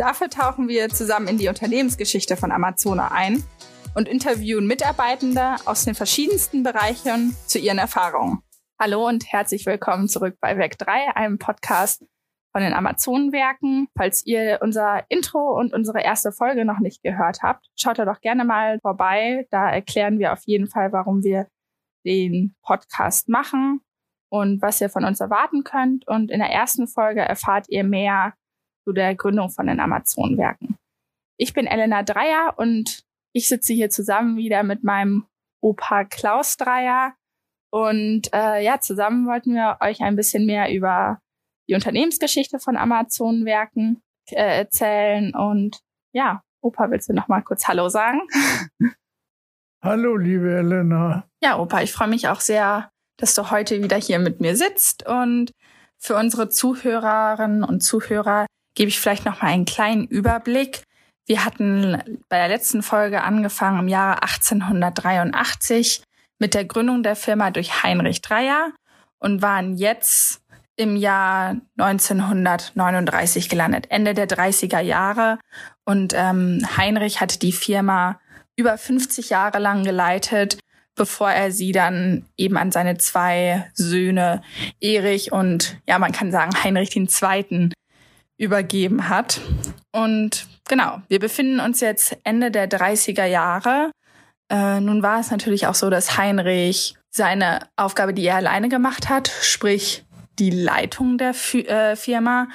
Dafür tauchen wir zusammen in die Unternehmensgeschichte von Amazona ein und interviewen Mitarbeitende aus den verschiedensten Bereichen zu ihren Erfahrungen. Hallo und herzlich willkommen zurück bei Werk 3, einem Podcast von den Amazonenwerken. Falls ihr unser Intro und unsere erste Folge noch nicht gehört habt, schaut da doch gerne mal vorbei. Da erklären wir auf jeden Fall, warum wir den Podcast machen und was ihr von uns erwarten könnt. Und in der ersten Folge erfahrt ihr mehr zu der Gründung von den Amazonenwerken. Ich bin Elena Dreier und ich sitze hier zusammen wieder mit meinem Opa Klaus Dreier. Und äh, ja, zusammen wollten wir euch ein bisschen mehr über die Unternehmensgeschichte von Amazonenwerken äh, erzählen. Und ja, Opa, willst du noch mal kurz Hallo sagen? Hallo, liebe Elena. Ja, Opa, ich freue mich auch sehr, dass du heute wieder hier mit mir sitzt. Und für unsere Zuhörerinnen und Zuhörer gebe ich vielleicht noch mal einen kleinen Überblick. Wir hatten bei der letzten Folge angefangen im Jahre 1883 mit der Gründung der Firma durch Heinrich Dreier und waren jetzt im Jahr 1939 gelandet, Ende der 30er Jahre. Und ähm, Heinrich hatte die Firma über 50 Jahre lang geleitet, bevor er sie dann eben an seine zwei Söhne Erich und ja, man kann sagen Heinrich II übergeben hat. Und genau, wir befinden uns jetzt Ende der 30er Jahre. Äh, nun war es natürlich auch so, dass Heinrich seine Aufgabe, die er alleine gemacht hat, sprich die Leitung der F äh, Firma,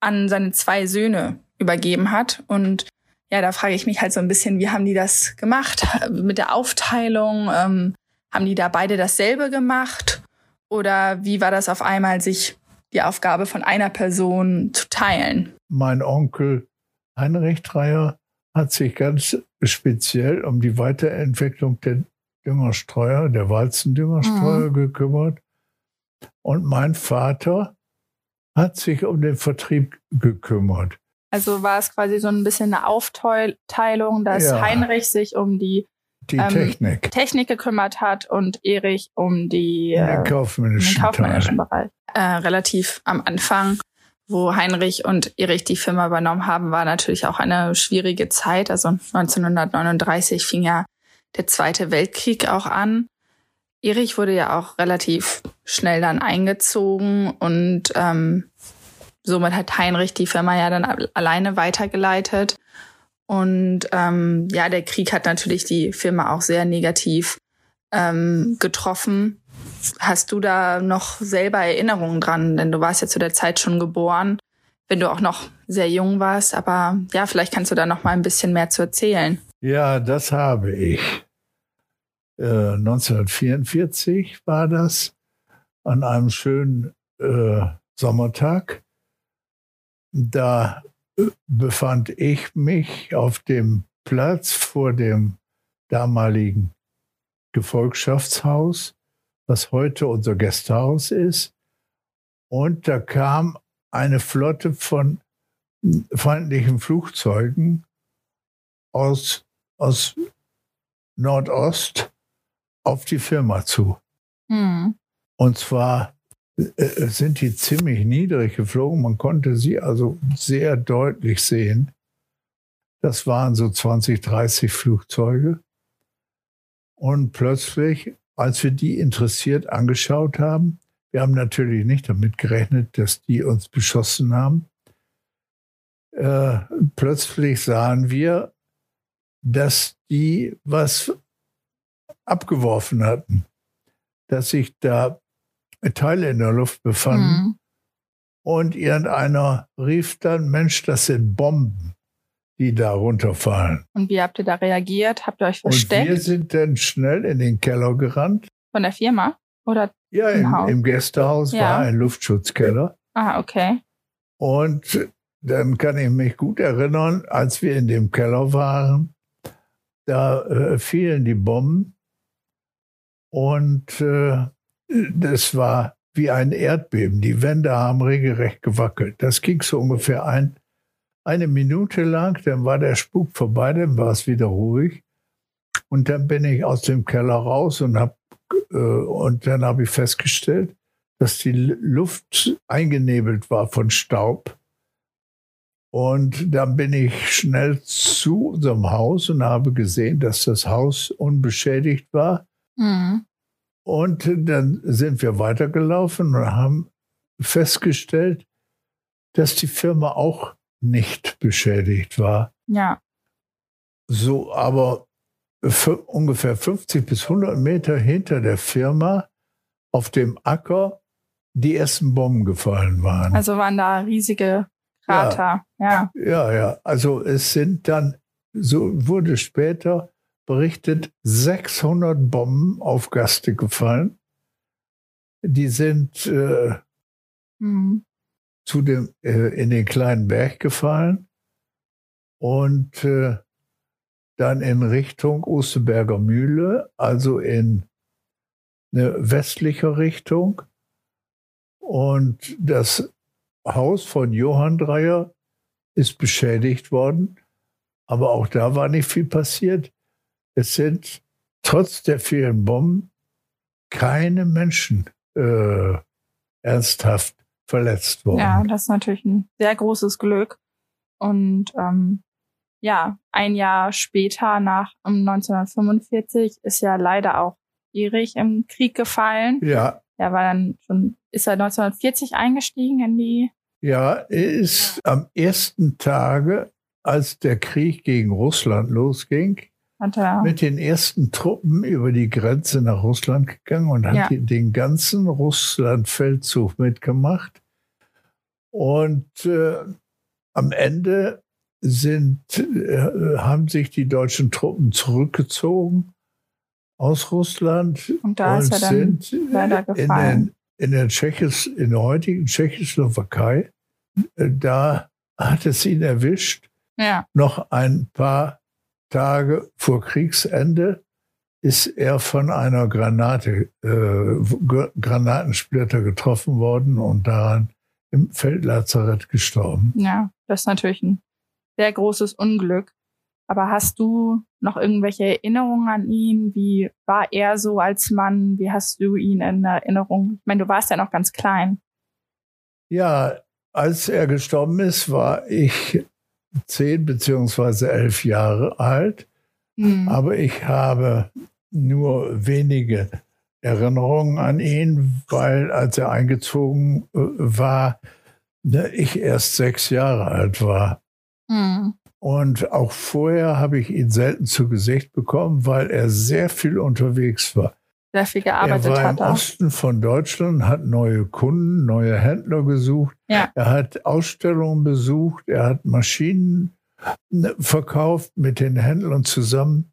an seine zwei Söhne übergeben hat. Und ja, da frage ich mich halt so ein bisschen, wie haben die das gemacht mit der Aufteilung? Ähm, haben die da beide dasselbe gemacht? Oder wie war das auf einmal, sich die Aufgabe von einer Person zu teilen. Mein Onkel Heinrich Dreier hat sich ganz speziell um die Weiterentwicklung der Düngerstreuer, der Walzendüngerstreuer mhm. gekümmert. Und mein Vater hat sich um den Vertrieb gekümmert. Also war es quasi so ein bisschen eine Aufteilung, dass ja. Heinrich sich um die, die ähm, Technik. Technik gekümmert hat und Erich um die, äh, kaufmännischen, kaufmännischen Bereich äh, relativ am Anfang, wo Heinrich und Erich die Firma übernommen haben, war natürlich auch eine schwierige Zeit. Also 1939 fing ja der Zweite Weltkrieg auch an. Erich wurde ja auch relativ schnell dann eingezogen und ähm, somit hat Heinrich die Firma ja dann alleine weitergeleitet. Und ähm, ja, der Krieg hat natürlich die Firma auch sehr negativ ähm, getroffen. Hast du da noch selber Erinnerungen dran? Denn du warst ja zu der Zeit schon geboren, wenn du auch noch sehr jung warst. Aber ja, vielleicht kannst du da noch mal ein bisschen mehr zu erzählen. Ja, das habe ich. Äh, 1944 war das an einem schönen äh, Sommertag. Da befand ich mich auf dem Platz vor dem damaligen Gefolgschaftshaus was heute unser Gästehaus ist. Und da kam eine Flotte von feindlichen Flugzeugen aus, aus Nordost auf die Firma zu. Mhm. Und zwar sind die ziemlich niedrig geflogen. Man konnte sie also sehr deutlich sehen. Das waren so 20, 30 Flugzeuge. Und plötzlich als wir die interessiert angeschaut haben, wir haben natürlich nicht damit gerechnet, dass die uns beschossen haben. Äh, plötzlich sahen wir, dass die was abgeworfen hatten, dass sich da Teile in der Luft befanden. Mhm. Und irgendeiner rief dann, Mensch, das sind Bomben die da runterfallen. Und wie habt ihr da reagiert? Habt ihr euch versteckt? Und wir sind dann schnell in den Keller gerannt. Von der Firma? Oder ja, im, Haus? im Gästehaus ja. war ein Luftschutzkeller. Ah, okay. Und dann kann ich mich gut erinnern, als wir in dem Keller waren, da äh, fielen die Bomben und äh, das war wie ein Erdbeben. Die Wände haben regelrecht gewackelt. Das ging so ungefähr ein, eine Minute lang, dann war der Spuk vorbei, dann war es wieder ruhig. Und dann bin ich aus dem Keller raus und, hab, äh, und dann habe ich festgestellt, dass die Luft eingenebelt war von Staub. Und dann bin ich schnell zu unserem Haus und habe gesehen, dass das Haus unbeschädigt war. Mhm. Und dann sind wir weitergelaufen und haben festgestellt, dass die Firma auch nicht beschädigt war. Ja. So, aber ungefähr 50 bis 100 Meter hinter der Firma auf dem Acker die ersten Bomben gefallen waren. Also waren da riesige Krater. Ja, ja. ja, ja. Also es sind dann, so wurde später berichtet, 600 Bomben auf Gaste gefallen. Die sind äh, mhm. zu dem, äh, in den kleinen Berg gefallen und äh, dann in Richtung Osterberger Mühle, also in eine westliche Richtung. Und das Haus von Johann Dreier ist beschädigt worden, aber auch da war nicht viel passiert. Es sind trotz der vielen Bomben keine Menschen äh, ernsthaft verletzt worden. Ja, das ist natürlich ein sehr großes Glück. Und ähm, ja, ein Jahr später, nach um 1945, ist ja leider auch Erich im Krieg gefallen. Ja. Er war dann schon, ist er 1940 eingestiegen in die. Ja, er ist am ersten Tage, als der Krieg gegen Russland losging, mit den ersten Truppen über die Grenze nach Russland gegangen und hat ja. den ganzen Russlandfeldzug mitgemacht. Und äh, am Ende sind, äh, haben sich die deutschen Truppen zurückgezogen aus Russland und, da und ist er dann sind. In, den, in, der Tschechis, in der heutigen Tschechoslowakei. Äh, da hat es ihn erwischt. Ja. Noch ein paar Tage vor Kriegsende ist er von einer Granate, äh, Granatensplitter getroffen worden und daran im Feldlazarett gestorben. Ja, das ist natürlich ein sehr großes Unglück. Aber hast du noch irgendwelche Erinnerungen an ihn? Wie war er so als Mann? Wie hast du ihn in Erinnerung? Ich meine, du warst ja noch ganz klein. Ja, als er gestorben ist, war ich zehn beziehungsweise elf Jahre alt, mhm. aber ich habe nur wenige Erinnerungen an ihn, weil als er eingezogen äh, war, ne, ich erst sechs Jahre alt war. Mhm. Und auch vorher habe ich ihn selten zu Gesicht bekommen, weil er sehr viel unterwegs war sehr viel gearbeitet hat. Er war im hat Osten von Deutschland, hat neue Kunden, neue Händler gesucht. Ja. Er hat Ausstellungen besucht, er hat Maschinen ne, verkauft mit den Händlern zusammen.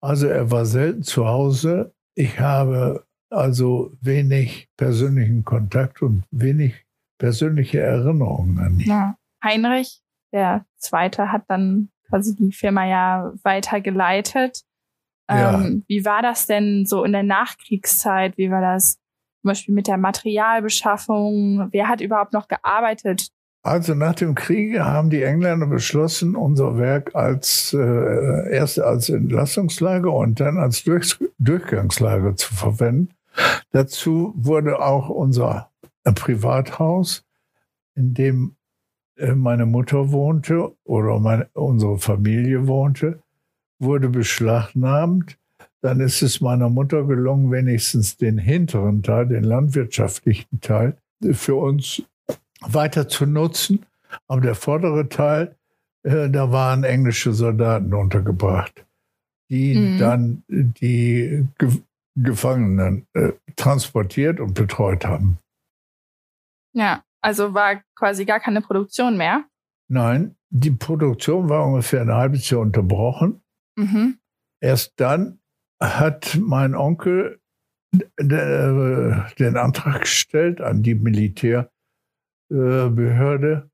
Also er war selten zu Hause. Ich habe also wenig persönlichen Kontakt und wenig persönliche Erinnerungen an ihn. Ja. Heinrich, der Zweite, hat dann quasi die Firma ja weitergeleitet. Ja. Ähm, wie war das denn so in der Nachkriegszeit? Wie war das zum Beispiel mit der Materialbeschaffung? Wer hat überhaupt noch gearbeitet? Also nach dem Krieg haben die Engländer beschlossen, unser Werk als äh, erst als Entlassungslager und dann als Durch Durchgangslager zu verwenden. Dazu wurde auch unser Privathaus, in dem äh, meine Mutter wohnte oder meine, unsere Familie wohnte, wurde beschlagnahmt. Dann ist es meiner Mutter gelungen, wenigstens den hinteren Teil, den landwirtschaftlichen Teil, für uns weiter zu nutzen. Aber der vordere Teil, äh, da waren englische Soldaten untergebracht, die mhm. dann die Ge Gefangenen äh, transportiert und betreut haben. Ja, also war quasi gar keine Produktion mehr? Nein, die Produktion war ungefähr ein halbes Jahr unterbrochen. Mhm. Erst dann hat mein Onkel den Antrag gestellt an die Militärbehörde,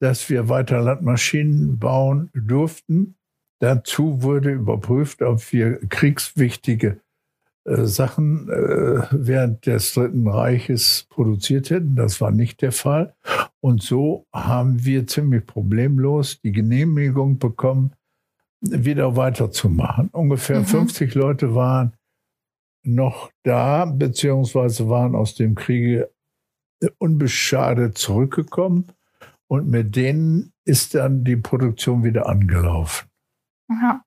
dass wir weiter Landmaschinen bauen durften. Dazu wurde überprüft, ob wir kriegswichtige äh, Sachen äh, während des Dritten Reiches produziert hätten. Das war nicht der Fall. Und so haben wir ziemlich problemlos die Genehmigung bekommen, wieder weiterzumachen. Ungefähr mhm. 50 Leute waren noch da, beziehungsweise waren aus dem Kriege unbeschadet zurückgekommen. Und mit denen ist dann die Produktion wieder angelaufen. Aha.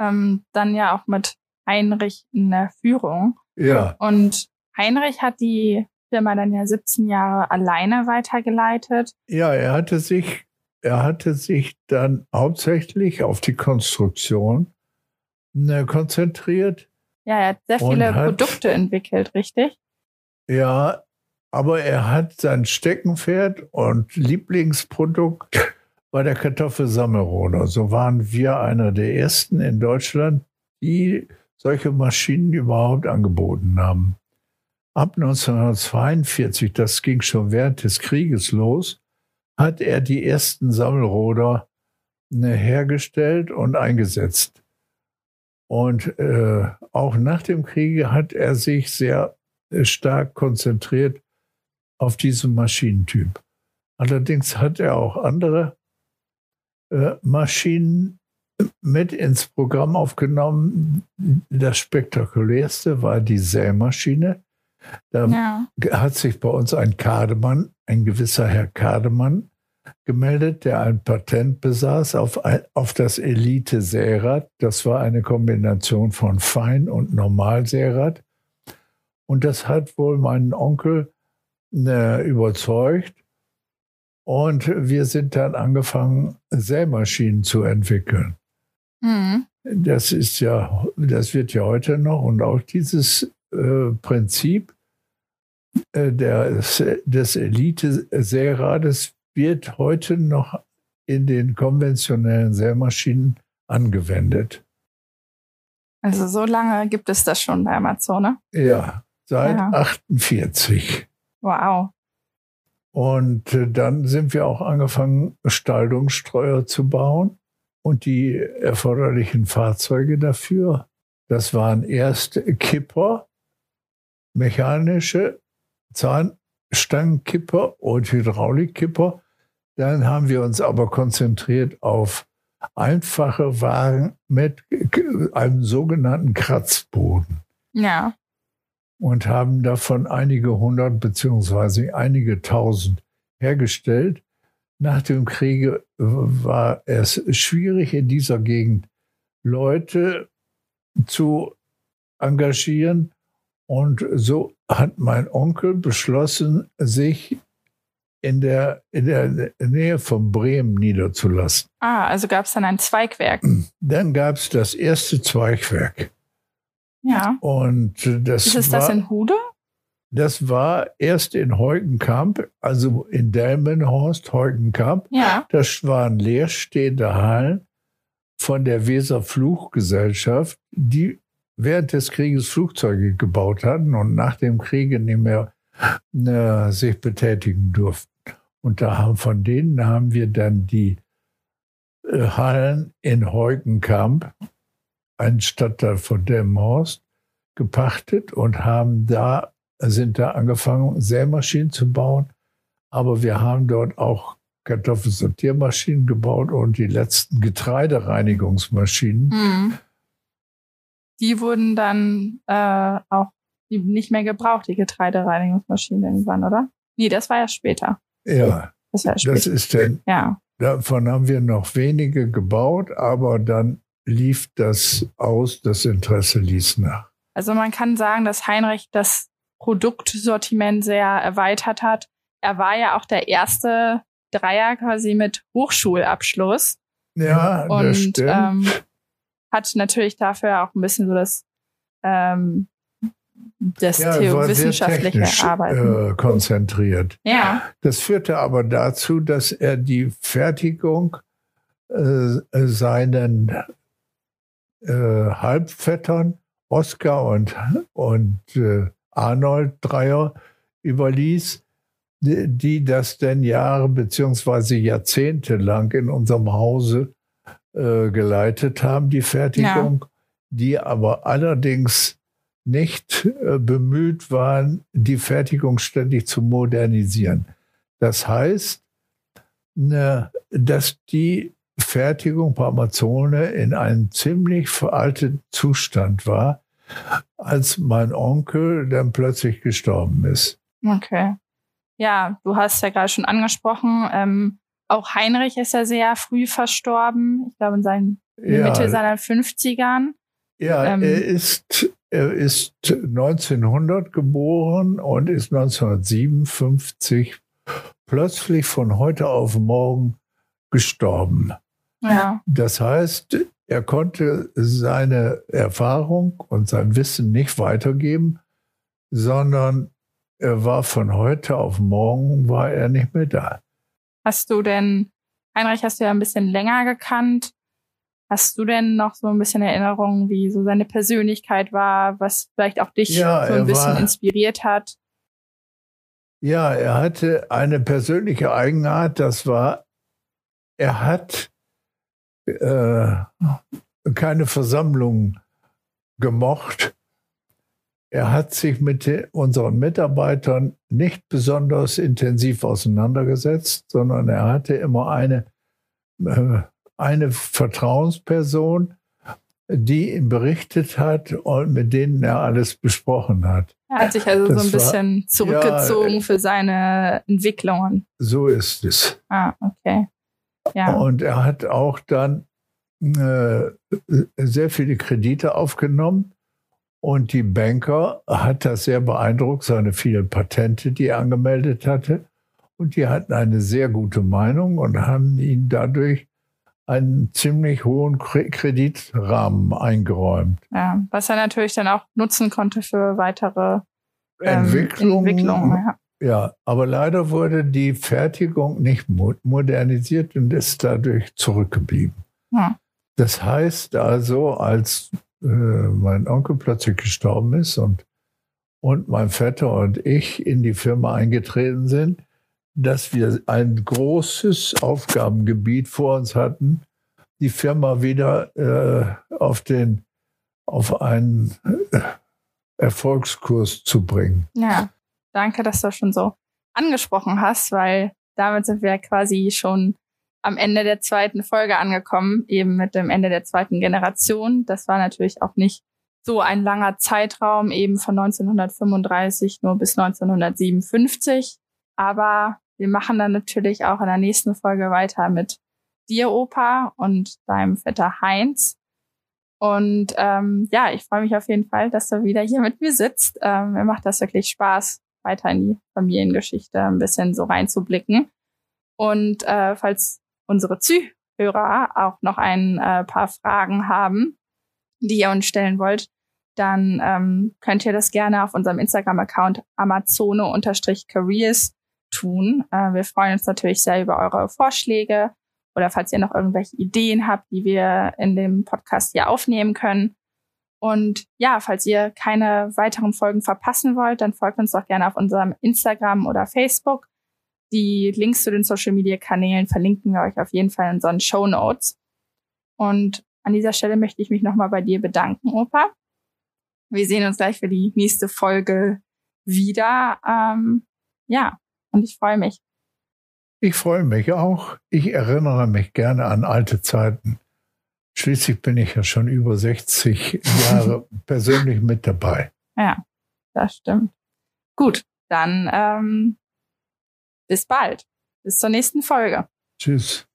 Ähm, dann ja auch mit Heinrich in der Führung. Ja. Und Heinrich hat die Firma dann ja 17 Jahre alleine weitergeleitet. Ja, er hatte sich, er hatte sich dann hauptsächlich auf die Konstruktion ne, konzentriert. Ja, er hat sehr viele hat, Produkte entwickelt, richtig? Ja, aber er hat sein Steckenpferd und Lieblingsprodukt bei der Kartoffelsammelroder. So waren wir einer der ersten in Deutschland, die solche Maschinen überhaupt angeboten haben. Ab 1942, das ging schon während des Krieges los, hat er die ersten Sammelroder ne, hergestellt und eingesetzt. Und äh, auch nach dem Kriege hat er sich sehr äh, stark konzentriert auf diesen Maschinentyp. Allerdings hat er auch andere äh, Maschinen mit ins Programm aufgenommen. Das spektakulärste war die Sämaschine. Da ja. hat sich bei uns ein Kademann, ein gewisser Herr Kademann, gemeldet, der ein Patent besaß auf, ein, auf das Elite-Särad. Das war eine Kombination von Fein- und Normalsärad. Und das hat wohl meinen Onkel äh, überzeugt. Und wir sind dann angefangen, Sämaschinen zu entwickeln. Mhm. Das ist ja, das wird ja heute noch und auch dieses äh, Prinzip äh, der, des Elite-Särades wird heute noch in den konventionellen Sämaschinen angewendet. Also so lange gibt es das schon bei Amazon, Ja, seit ja. 48. Wow. Und äh, dann sind wir auch angefangen, Staldungsstreuer zu bauen und die erforderlichen Fahrzeuge dafür. Das waren erst Kipper, mechanische Zahnstangenkipper und Hydraulikkipper. Dann haben wir uns aber konzentriert auf einfache Wagen mit einem sogenannten Kratzboden. Ja und haben davon einige hundert beziehungsweise einige tausend hergestellt. Nach dem Kriege war es schwierig in dieser Gegend Leute zu engagieren und so hat mein Onkel beschlossen, sich in der, in der Nähe von Bremen niederzulassen. Ah, also gab es dann ein Zweigwerk. Dann gab es das erste Zweigwerk. Ja. Und das Ist es war, das in Hude? Das war erst in Heugenkamp, also in Delmenhorst, Heugenkamp. Ja. Das waren leerstehende Hallen von der Weser Fluggesellschaft, die während des Krieges Flugzeuge gebaut hatten und nach dem Kriege nicht mehr äh, sich betätigen durften. Und da haben von denen haben wir dann die äh, Hallen in Heugenkamp einen Stadtteil von Delmenhorst gepachtet und haben da, sind da angefangen, Sämaschinen zu bauen. Aber wir haben dort auch Kartoffelsortiermaschinen gebaut und die letzten Getreidereinigungsmaschinen. Mhm. Die wurden dann äh, auch nicht mehr gebraucht, die Getreidereinigungsmaschinen irgendwann, oder? Nee, das war ja später. Ja. Das, ja später. das ist denn. Ja. Davon haben wir noch wenige gebaut, aber dann lief das aus, das Interesse ließ nach. Also man kann sagen, dass Heinrich das Produktsortiment sehr erweitert hat. Er war ja auch der erste Dreier quasi mit Hochschulabschluss. Ja, und das stimmt. Ähm, hat natürlich dafür auch ein bisschen so das, ähm, das ja, wissenschaftliche Arbeiten äh, konzentriert. Ja. Das führte aber dazu, dass er die Fertigung äh, seinen äh, Halbvettern Oskar und, und äh, Arnold Dreier überließ, die, die das denn Jahre bzw. Jahrzehnte lang in unserem Hause äh, geleitet haben, die Fertigung, ja. die aber allerdings nicht äh, bemüht waren, die Fertigung ständig zu modernisieren. Das heißt, ne, dass die Fertigung bei Amazone in einem ziemlich veralteten Zustand war, als mein Onkel dann plötzlich gestorben ist. Okay. Ja, du hast ja gerade schon angesprochen, ähm, auch Heinrich ist ja sehr früh verstorben, ich glaube in seinen ja, Mitte seiner 50ern. Ja, ähm, er ist er ist 1900 geboren und ist 1957 plötzlich von heute auf morgen gestorben. Ja. Das heißt, er konnte seine Erfahrung und sein Wissen nicht weitergeben, sondern er war von heute auf morgen war er nicht mehr da. Hast du denn, Heinrich hast du ja ein bisschen länger gekannt. Hast du denn noch so ein bisschen Erinnerungen, wie so seine Persönlichkeit war, was vielleicht auch dich ja, so ein bisschen war, inspiriert hat? Ja, er hatte eine persönliche Eigenart, das war, er hat äh, keine Versammlung gemocht. Er hat sich mit unseren Mitarbeitern nicht besonders intensiv auseinandergesetzt, sondern er hatte immer eine äh, eine Vertrauensperson, die ihm berichtet hat und mit denen er alles besprochen hat. Er hat sich also das so ein bisschen war, zurückgezogen ja, für seine Entwicklungen. So ist es. Ah, okay. Ja. Und er hat auch dann äh, sehr viele Kredite aufgenommen. Und die Banker hat das sehr beeindruckt, seine vielen Patente, die er angemeldet hatte. Und die hatten eine sehr gute Meinung und haben ihn dadurch einen ziemlich hohen Kreditrahmen eingeräumt. Ja, was er natürlich dann auch nutzen konnte für weitere ähm, Entwicklungen. Entwicklung, ja. ja, aber leider wurde die Fertigung nicht modernisiert und ist dadurch zurückgeblieben. Ja. Das heißt also, als äh, mein Onkel plötzlich gestorben ist und, und mein Vetter und ich in die Firma eingetreten sind, dass wir ein großes Aufgabengebiet vor uns hatten, die Firma wieder äh, auf, den, auf einen äh, Erfolgskurs zu bringen. Ja, danke, dass du das schon so angesprochen hast, weil damit sind wir quasi schon am Ende der zweiten Folge angekommen, eben mit dem Ende der zweiten Generation. Das war natürlich auch nicht so ein langer Zeitraum, eben von 1935 nur bis 1957. Aber wir machen dann natürlich auch in der nächsten Folge weiter mit dir, Opa, und deinem Vetter Heinz. Und ähm, ja, ich freue mich auf jeden Fall, dass du wieder hier mit mir sitzt. Ähm, mir macht das wirklich Spaß, weiter in die Familiengeschichte ein bisschen so reinzublicken. Und äh, falls unsere Zuhörer auch noch ein äh, paar Fragen haben, die ihr uns stellen wollt, dann ähm, könnt ihr das gerne auf unserem Instagram-Account amazone-careers tun. Äh, wir freuen uns natürlich sehr über eure Vorschläge oder falls ihr noch irgendwelche Ideen habt, die wir in dem Podcast hier aufnehmen können. Und ja, falls ihr keine weiteren Folgen verpassen wollt, dann folgt uns doch gerne auf unserem Instagram oder Facebook. Die Links zu den Social Media Kanälen verlinken wir euch auf jeden Fall in unseren Show Notes. Und an dieser Stelle möchte ich mich nochmal bei dir bedanken, Opa. Wir sehen uns gleich für die nächste Folge wieder. Ähm, ja, und ich freue mich. Ich freue mich auch. Ich erinnere mich gerne an alte Zeiten. Schließlich bin ich ja schon über 60 Jahre persönlich mit dabei. Ja, das stimmt. Gut, dann ähm, bis bald. Bis zur nächsten Folge. Tschüss.